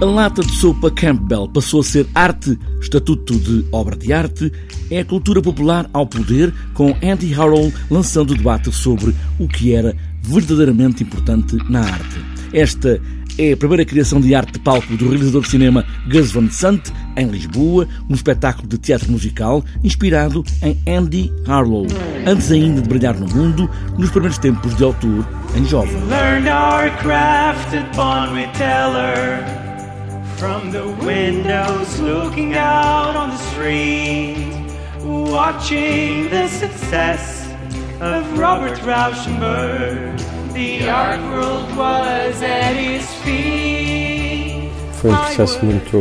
A lata de sopa Campbell passou a ser arte, estatuto de obra de arte, é a cultura popular ao poder, com Andy Harrow lançando o debate sobre o que era verdadeiramente importante na arte. Esta é a primeira criação de arte de palco do realizador de cinema Gus Van Sant, em Lisboa, um espetáculo de teatro musical inspirado em Andy Harlow, antes ainda de brilhar no mundo, nos primeiros tempos de autor em jovem. From the windows looking out on the street Watching the success of Robert Rauschenberg. The art world was at his feet. Foi um processo muito,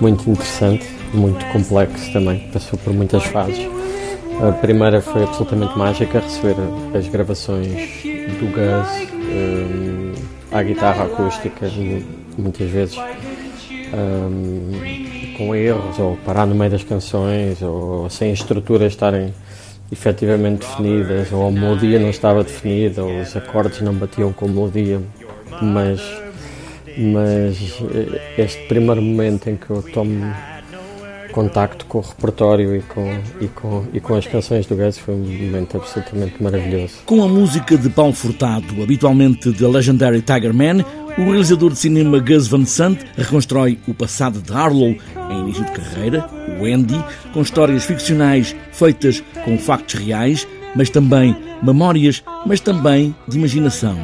muito interessante, muito complexo também, passou por muitas fases. A primeira foi absolutamente mágica, receber as gravações do Gus um, à guitarra acústica, muitas vezes um, com erros, ou parar no meio das canções, ou sem as estruturas estarem efetivamente definidas, ou a melodia não estava definida, ou os acordes não batiam com a melodia, mas, mas eh, este primeiro momento em que eu tomo contacto com o repertório e com, e com, e com as canções do Guedes foi um momento absolutamente maravilhoso. Com a música de Paulo Furtado, habitualmente de Legendary Tiger Man, o realizador de cinema Gus Van Sant reconstrói o passado de Harlow em início de carreira, o Andy, com histórias ficcionais feitas com factos reais, mas também memórias, mas também de imaginação.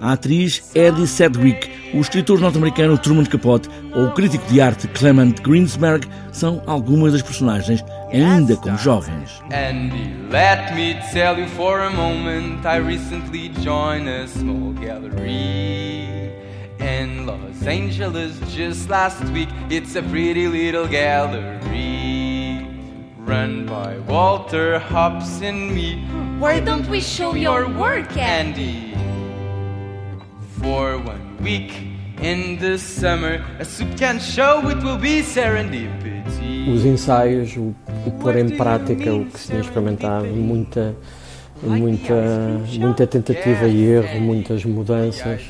A atriz Eddie Sedgwick, o escritor norte-americano Truman Capote ou o crítico de arte Clement Greensberg são algumas das personagens ainda como jovens. Andy, let me tell you for a moment I recently joined a small gallery in Los Angeles just last week. It's a pretty little gallery run by Walter Hobbs and me. Why don't we show your work, Andy? For one week in the summer, a soup can show it will be serendipity. Os ensaios, o, o pôr em prática o que se tinha experimentado, muita, muita, muita tentativa e erro, muitas mudanças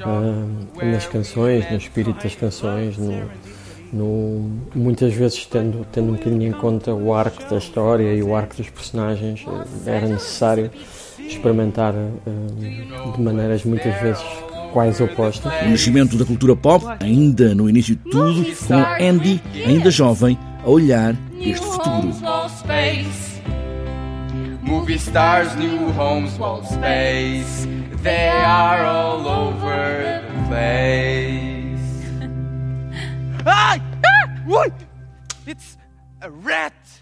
uh, nas canções, no espírito das canções, no, no, muitas vezes tendo, tendo um bocadinho em conta o arco da história e o arco dos personagens, era necessário experimentar uh, de maneiras muitas vezes quase opostas. O nascimento da cultura pop, ainda no início de tudo, com Andy, ainda jovem, a olhar este futuro. Movie stars, new homes, wall space. They are all over the place. ah! ah! It's a rat!